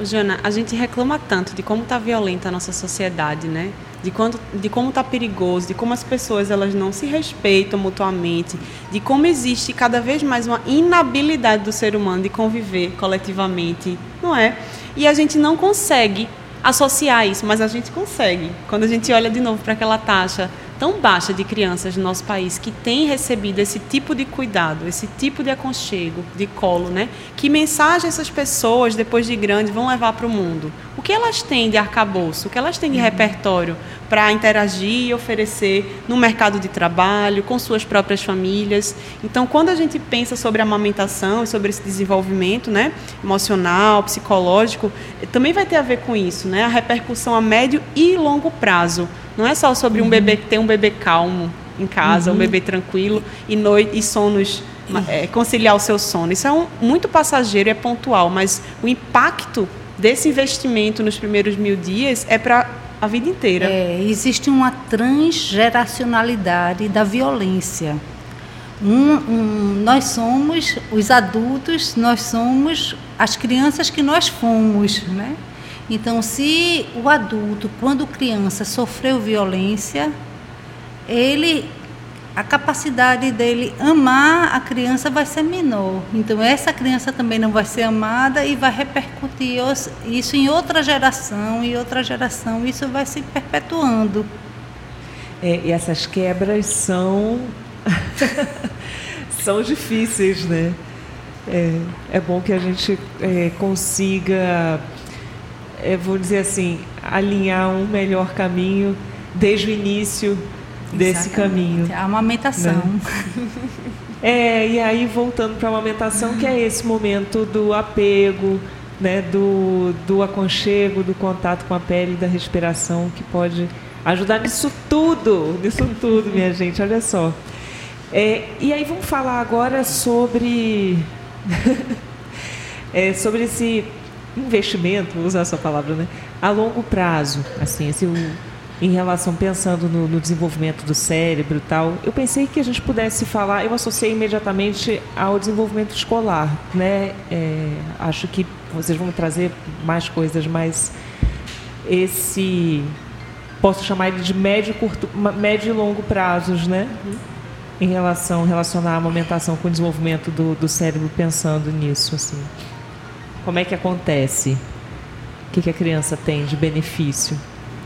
Jana, a gente reclama tanto de como está violenta a nossa sociedade, né? De, quando, de como está perigoso, de como as pessoas elas não se respeitam mutuamente, de como existe cada vez mais uma inabilidade do ser humano de conviver coletivamente, não é? E a gente não consegue associar isso, mas a gente consegue. Quando a gente olha de novo para aquela taxa tão baixa de crianças no nosso país que têm recebido esse tipo de cuidado, esse tipo de aconchego, de colo, né? Que mensagem essas pessoas, depois de grande, vão levar para o mundo? O que elas têm de arcabouço? O que elas têm de uhum. repertório para interagir e oferecer no mercado de trabalho, com suas próprias famílias? Então, quando a gente pensa sobre a amamentação e sobre esse desenvolvimento né, emocional, psicológico, também vai ter a ver com isso, né? A repercussão a médio e longo prazo não é só sobre um bebê que tem um bebê calmo em casa, uhum. um bebê tranquilo e noite e sonos é, conciliar o seu sono. Isso é um, muito passageiro e é pontual, mas o impacto desse investimento nos primeiros mil dias é para a vida inteira. É, existe uma transgeracionalidade da violência. Um, um, nós somos os adultos, nós somos as crianças que nós fomos, né? Então, se o adulto, quando criança, sofreu violência, ele a capacidade dele amar a criança vai ser menor. Então, essa criança também não vai ser amada e vai repercutir isso em outra geração e outra geração. Isso vai se perpetuando. É, e essas quebras são são difíceis, né? É, é bom que a gente é, consiga é, vou dizer assim, alinhar um melhor caminho desde o início desse caminho. A amamentação. Né? É, e aí voltando para a amamentação, que é esse momento do apego, né, do, do aconchego, do contato com a pele, da respiração, que pode ajudar nisso tudo, nisso tudo, minha gente, olha só. É, e aí vamos falar agora sobre, é, sobre esse investimento, vou usar essa palavra, né? A longo prazo, assim, o, em relação, pensando no, no, desenvolvimento do cérebro e tal, eu pensei que a gente pudesse falar, eu associei imediatamente ao desenvolvimento escolar, né? É, acho que vocês vão trazer mais coisas, mas esse posso chamar ele de médio, curto, médio e longo prazos, né? Uhum. Em relação relacionar a amamentação com o desenvolvimento do, do cérebro pensando nisso, assim. Como é que acontece? O que, que a criança tem de benefício,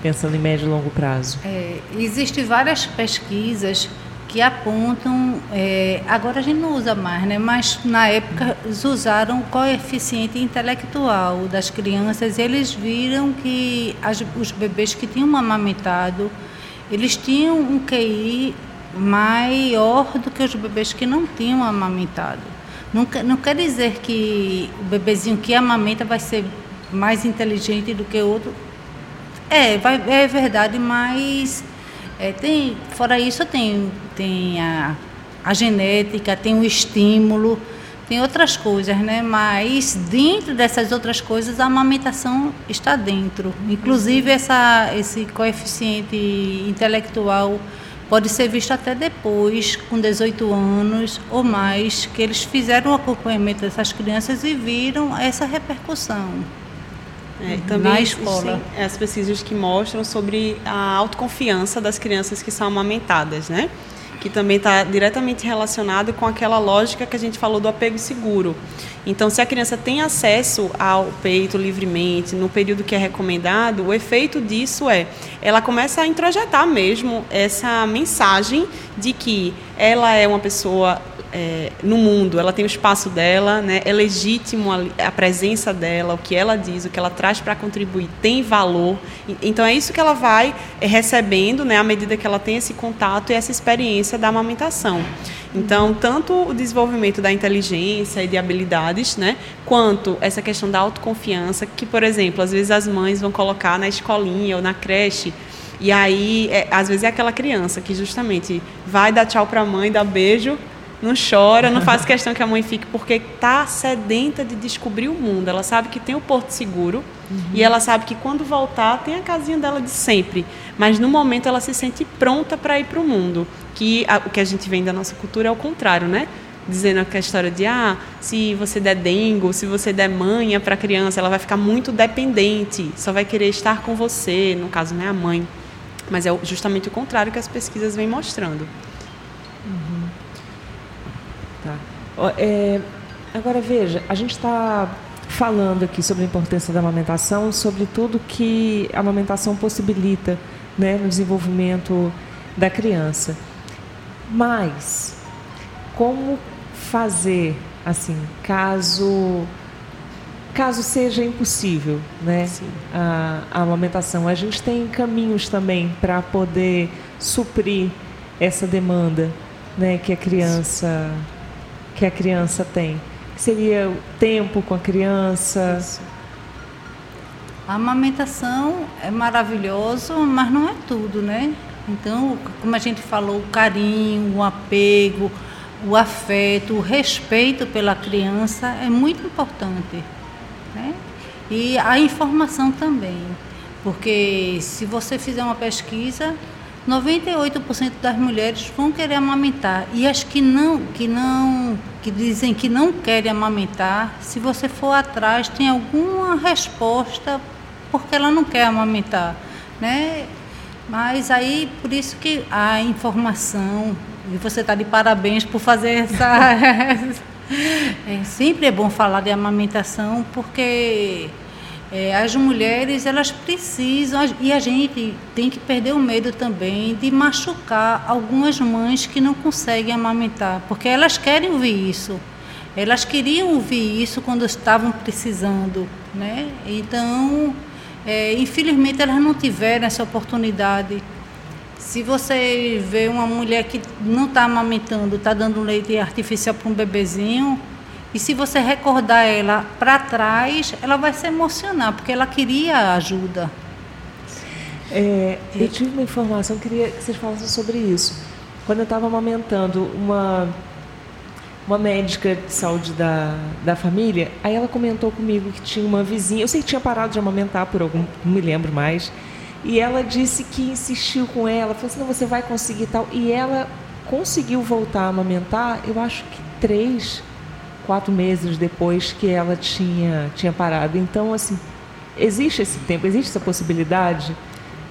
pensando em médio e longo prazo? É, Existem várias pesquisas que apontam, é, agora a gente não usa mais, né? mas na época eles usaram o coeficiente intelectual das crianças eles viram que as, os bebês que tinham amamentado, eles tinham um QI maior do que os bebês que não tinham amamentado. Não, não quer dizer que o bebezinho que amamenta vai ser mais inteligente do que outro. É, vai, é verdade, mas é, tem, fora isso, tem, tem a, a genética, tem o estímulo, tem outras coisas, né? Mas dentro dessas outras coisas, a amamentação está dentro. Inclusive, essa, esse coeficiente intelectual pode ser visto até depois, com 18 anos ou mais, que eles fizeram o acompanhamento dessas crianças e viram essa repercussão. É, uhum. também na escola. as pesquisas que mostram sobre a autoconfiança das crianças que são amamentadas, né? Que também está diretamente relacionado com aquela lógica que a gente falou do apego seguro. Então, se a criança tem acesso ao peito livremente, no período que é recomendado, o efeito disso é ela começa a introjetar mesmo essa mensagem de que ela é uma pessoa é, no mundo, ela tem o espaço dela, né? é legítimo a, a, presença dela, o que ela diz, o que ela traz para contribuir tem valor. Então é isso que ela vai é, recebendo né, à medida que ela tem esse contato e essa experiência da amamentação. Então, tanto o desenvolvimento da inteligência e de habilidades, né, quanto essa questão da autoconfiança, que, por exemplo, às vezes as mães vão colocar na escolinha ou na creche e aí, é, às vezes é aquela criança que justamente vai dar tchau para a mãe, dar beijo, não chora, não faz questão que a mãe fique, porque está sedenta de descobrir o mundo. Ela sabe que tem o porto seguro uhum. e ela sabe que quando voltar tem a casinha dela de sempre. Mas no momento ela se sente pronta para ir para o mundo. Que a, o que a gente vem da nossa cultura é o contrário, né? Dizendo a história de, ah, se você der dengo, se você der manha para a criança, ela vai ficar muito dependente, só vai querer estar com você, no caso, não é a mãe. Mas é justamente o contrário que as pesquisas vêm mostrando. É, agora veja, a gente está falando aqui sobre a importância da amamentação, sobre tudo que a amamentação possibilita né, no desenvolvimento da criança. Mas como fazer assim, caso caso seja impossível, né, a, a amamentação, a gente tem caminhos também para poder suprir essa demanda, né, que a criança Sim que a criança tem? Seria o tempo com a criança? Isso. A amamentação é maravilhoso, mas não é tudo, né? Então, como a gente falou, o carinho, o apego, o afeto, o respeito pela criança é muito importante. Né? E a informação também. Porque se você fizer uma pesquisa, 98% das mulheres vão querer amamentar e as que não, que não, que dizem que não querem amamentar, se você for atrás tem alguma resposta porque ela não quer amamentar, né? Mas aí por isso que a informação e você está de parabéns por fazer essa é, sempre é bom falar de amamentação porque é, as mulheres elas precisam e a gente tem que perder o medo também de machucar algumas mães que não conseguem amamentar, porque elas querem ouvir isso. Elas queriam ouvir isso quando estavam precisando, né? Então, é, infelizmente elas não tiveram essa oportunidade. Se você vê uma mulher que não está amamentando, está dando leite artificial para um bebezinho, e se você recordar ela para trás, ela vai se emocionar, porque ela queria ajuda. É, eu tive uma informação, queria que vocês falassem sobre isso. Quando eu estava amamentando uma, uma médica de saúde da, da família, aí ela comentou comigo que tinha uma vizinha, eu sei que tinha parado de amamentar por algum, não me lembro mais, e ela disse que insistiu com ela, falou assim, não, você vai conseguir tal. E ela conseguiu voltar a amamentar, eu acho que três quatro meses depois que ela tinha, tinha parado. Então, assim, Existe esse tempo, existe essa possibilidade?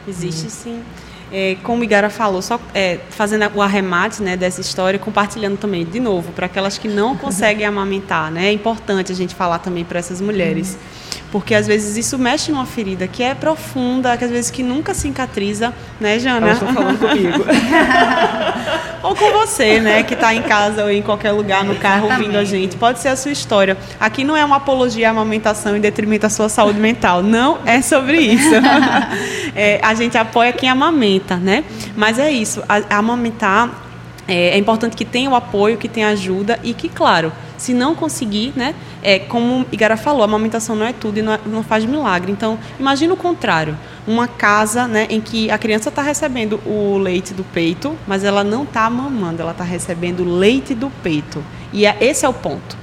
Existe sim. É, como Igara falou, só é, fazendo o arremate né, dessa história, compartilhando também, de novo, para aquelas que não conseguem amamentar, né, é importante a gente falar também para essas mulheres. Porque às vezes isso mexe numa ferida que é profunda, que às vezes que nunca cicatriza, né, Jana? Elas estão falando comigo. ou com você, né, que está em casa ou em qualquer lugar, no carro, Exatamente. ouvindo a gente. Pode ser a sua história. Aqui não é uma apologia à amamentação em detrimento da sua saúde mental. Não é sobre isso. É, a gente apoia quem amamenta, né? Mas é isso. A, a amamentar é, é importante que tenha o apoio, que tenha ajuda e que, claro, se não conseguir, né? É, como Igara falou, a amamentação não é tudo e não, é- não faz milagre. Então, imagina o contrário. Uma casa né, em que a criança está recebendo o leite do peito, mas ela não está mamando, ela está recebendo leite do peito. E é- esse é o ponto.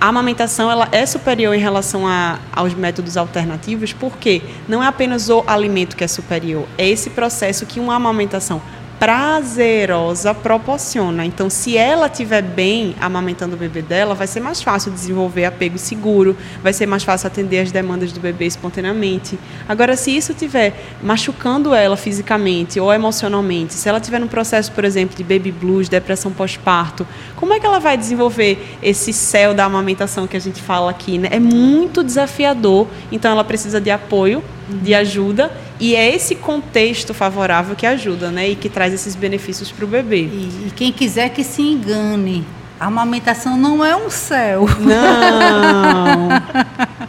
A amamentação ela é superior em relação a, aos métodos alternativos, porque não é apenas o alimento que é superior, é esse processo que uma amamentação prazerosa proporciona. Então, se ela estiver bem amamentando o bebê dela, vai ser mais fácil desenvolver apego seguro, vai ser mais fácil atender as demandas do bebê espontaneamente. Agora, se isso estiver machucando ela fisicamente ou emocionalmente, se ela estiver num processo, por exemplo, de baby blues, depressão pós-parto, como é que ela vai desenvolver esse céu da amamentação que a gente fala aqui? Né? É muito desafiador, então ela precisa de apoio, de ajuda, e é esse contexto favorável que ajuda, né? E que traz esses benefícios para o bebê. E, e quem quiser que se engane, a amamentação não é um céu. Não!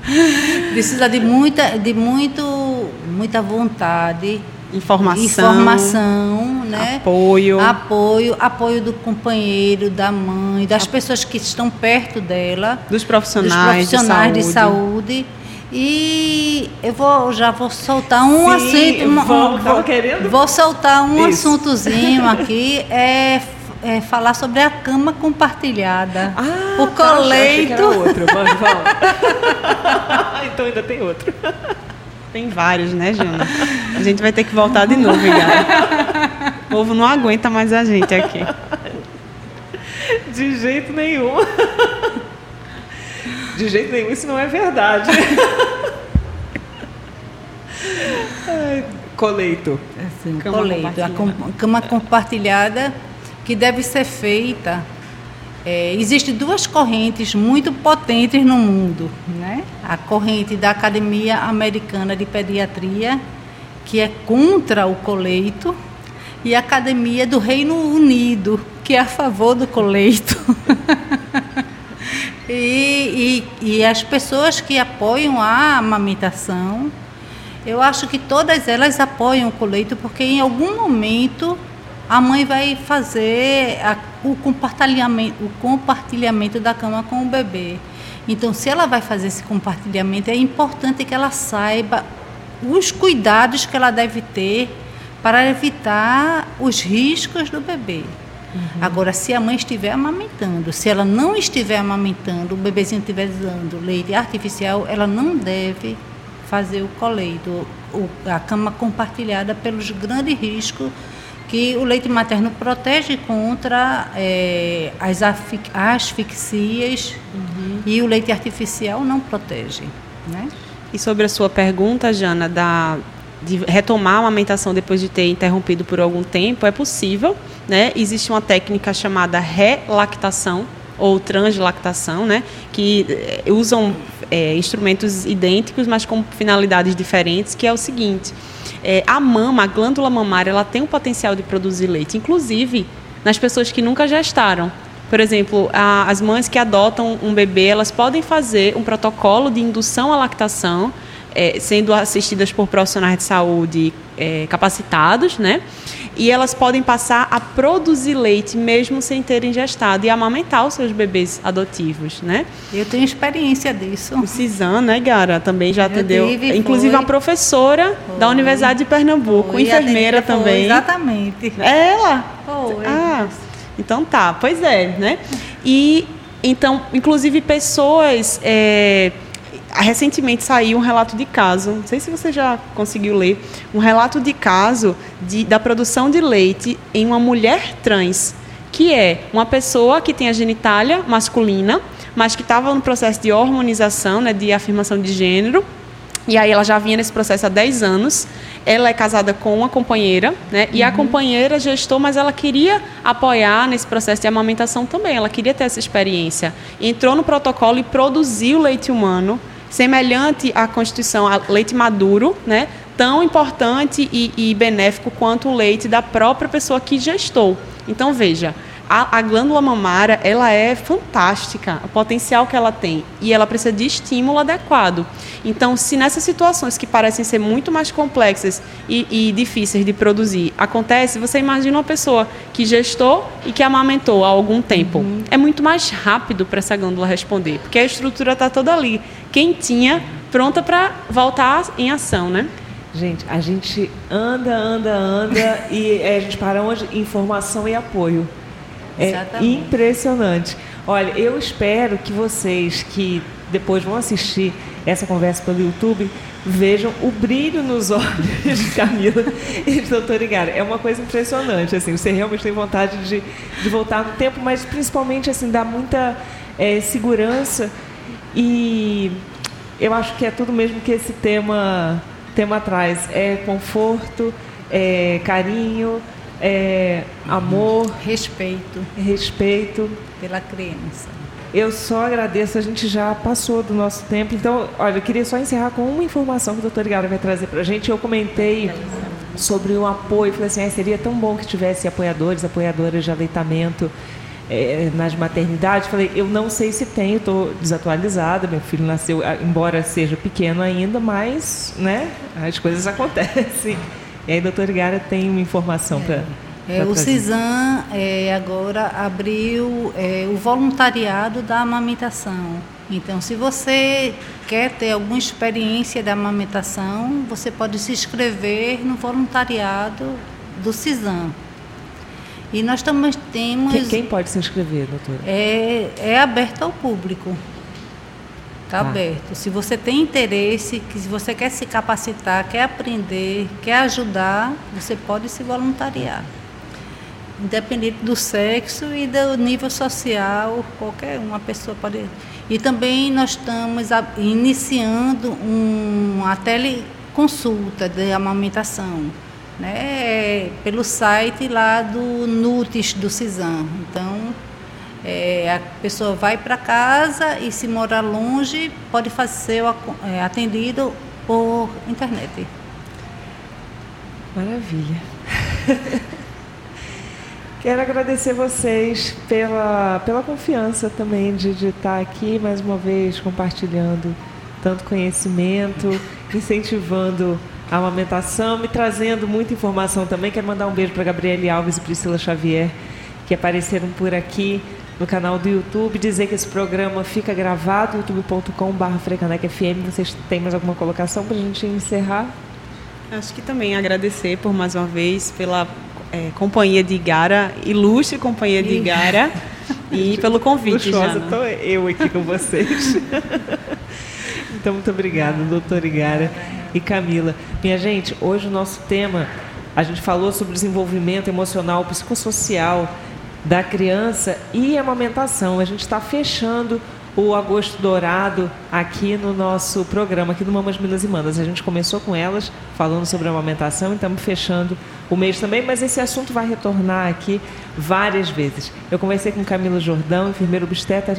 Precisa de muita, de muito, muita vontade, Informação, informação, né? apoio. Apoio, apoio do companheiro, da mãe, das pessoas que estão perto dela, dos dos profissionais, profissionais de de saúde. E eu vou, já vou soltar um Sim, assunto. uma- um- tava vou, querendo? vou soltar um Isso. assuntozinho aqui. É, é falar sobre a cama compartilhada. Ah, o tá, coleito. outro. Vamos, vamos. então ainda tem outro. Tem vários, né, Jana? A gente vai ter que voltar de novo, Igara. O povo não aguenta mais a gente aqui. De jeito nenhum. De jeito nenhum, isso não é verdade. Ai, Coleito. Assim, Cama coleito, a compartilhada. com- cama compartilhada que deve ser feita. É, Existem duas correntes muito potentes no mundo, né? A corrente da Academia Americana de Pediatria, que é contra o coleito, e a Academia do Reino Unido, que é a favor do coleito. E, e, e as pessoas que apoiam a amamentação, eu acho que todas elas apoiam o coleito, porque em algum momento a mãe vai fazer a- o, compartilhamento, o compartilhamento da cama com o bebê. Então, se ela vai fazer esse compartilhamento, é importante que ela saiba os cuidados que ela deve ter para evitar os riscos do bebê. Agora, se a mãe estiver amamentando, se ela não estiver amamentando, o bebezinho estiver dando leite artificial, ela não deve fazer o coleito, a cama compartilhada pelos grandes riscos que o leite materno protege contra eh, as asfixias e o leite artificial não protege, né? E sobre a sua pergunta, Jana, da, de retomar a amamentação depois de ter interrompido por algum tempo, é possível. Né? Existe uma técnica chamada relactação ou translactação, né? que eh, usam eh, instrumentos idênticos, mas com finalidades diferentes, que é o seguinte. eh, a mama, a glândula mamária, ela tem o potencial de produzir leite, inclusive nas pessoas que nunca gestaram. Por exemplo, a- as mães que adotam um bebê, elas podem fazer um protocolo de indução à lactação, eh, sendo assistidas por profissionais de saúde eh, capacitados, né? E elas podem passar a produzir leite mesmo sem terem gestado e amamentar os seus bebês adotivos, né? Eu tenho experiência disso. O Cisan, né, Gara, também já Eu atendeu. tive, Inclusive foi. uma professora da Foi. Universidade de Pernambuco, Foi, enfermeira também. Exatamente. É ela? Foi. Ah, então tá, pois é, né? E então, inclusive pessoas. é, recentemente saiu um relato de caso, não sei se você já conseguiu ler, um relato de caso de, da produção de leite em uma mulher trans, que é uma pessoa que tem a genitália masculina, mas que estava no processo de hormonização, né, de afirmação de gênero, E aí ela já vinha nesse processo há 10 anos. Ela é casada com uma companheira, né? E a uhum. companheira gestou, mas ela queria apoiar nesse processo de amamentação também. Ela queria ter essa experiência. Entrou no protocolo e produziu leite humano, semelhante à Constituição, a leite maduro, né? Tão importante e, e benéfico quanto o leite da própria pessoa que gestou. Então veja, a, a, glândula mamária ela é fantástica, o potencial que ela tem e ela precisa de estímulo adequado. Então, se nessas situações que parecem ser muito mais complexas e, e difíceis de produzir acontece, você imagina uma pessoa que gestou e que amamentou há algum tempo. Uhum. É muito mais rápido para essa glândula responder, porque a estrutura está toda ali, quentinha, pronta para voltar em ação, né? Gente, a gente anda, anda, anda e a gente para onde? Informação e apoio. É Exatamente. impressionante. Olha, eu espero que vocês que depois vão assistir essa conversa pelo YouTube vejam o brilho nos olhos de Camila e de doutor Igara. É uma coisa impressionante, assim, você realmente tem vontade de, de voltar no tempo, mas principalmente assim, dá muita é, segurança e eu acho que é tudo mesmo que esse tema, tema traz. É conforto, é carinho, é, amor, respeito, respeito pela criança. Eu só agradeço, a gente já passou do nosso tempo. Então, olha, eu queria só encerrar com uma informação que o doutor Gara vai trazer para a gente. Eu comentei sobre o apoio, falei assim, ah, seria tão bom que tivesse apoiadores, apoiadoras de aleitamento é, nas maternidades. Falei, eu não sei se tem, estou desatualizada, meu filho nasceu, embora seja pequeno ainda, mas né, as coisas acontecem. E aí, doutor Gara tem uma informação é. para. É, o CISAM é, agora abriu é, o voluntariado da amamentação. Então, se você quer ter alguma experiência da amamentação, você pode se inscrever no voluntariado do CISAM. E nós também temos. Quem, quem pode se inscrever, doutora? É, é aberto ao público. Está tá. aberto. Se você tem interesse, que se você quer se capacitar, quer aprender, quer ajudar, você pode se voluntariar. Independente do sexo e do nível social, qualquer uma pessoa pode. E também nós estamos iniciando uma teleconsulta de amamentação, né? Pelo site lá do NUTES do CISAM. Então, é, a pessoa vai para casa e se morar longe pode fazer é, atendido por internet. Maravilha. Quero agradecer vocês pela, pela confiança também de, de estar aqui mais uma vez compartilhando tanto conhecimento, incentivando a amamentação, me trazendo muita informação também. Quero mandar um beijo para Gabriele Alves e Priscila Xavier, que apareceram por aqui no canal do YouTube, dizer que esse programa fica gravado, youtube.com.br FM. Vocês têm mais alguma colocação para a gente encerrar? Acho que também agradecer por mais uma vez pela é, companhia de Igara, ilustre companhia de Igara, e pelo convite. Luxuosa, estou eu aqui com vocês. então, muito obrigada, doutora Igara e Camila. Minha gente, hoje o nosso tema, a gente falou sobre desenvolvimento emocional, psicossocial, da criança e amamentação. A gente está fechando o Agosto Dourado aqui no nosso programa, aqui no Mamas Minas e Manas. A gente começou com elas falando sobre a amamentação e estamos fechando o mês também, mas esse assunto vai retornar aqui várias vezes. Eu conversei com Camila Jordão, enfermeira obstetra,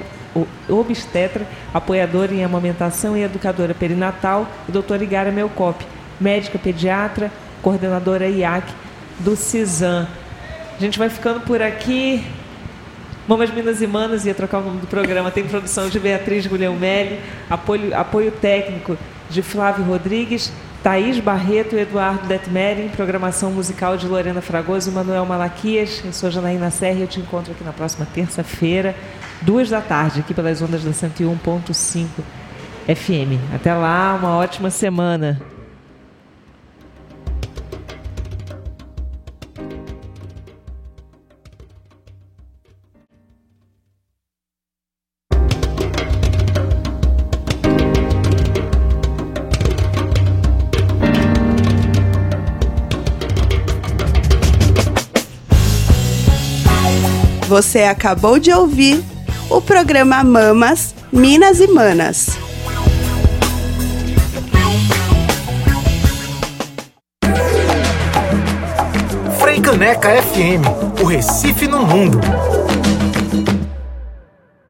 obstetra apoiadora em amamentação e educadora perinatal, e doutora Igara Melcop, médica pediatra, coordenadora IAC do CISAM. A gente vai ficando por aqui. Mamas Minas e Manas, ia trocar o nome do programa, tem produção de Beatriz Guilhermelli, apoio, apoio técnico de Flávio Rodrigues, Thaís Barreto e Eduardo Detmering, programação musical de Lorena Fragoso e Manuel Malaquias. Eu sou Janaína Serra e eu te encontro aqui na próxima terça-feira, duas da tarde, aqui pelas ondas da 101.5 FM. Até lá, uma ótima semana. Você acabou de ouvir o programa Mamas, Minas e Manas. Frei Caneca FM, o Recife no mundo.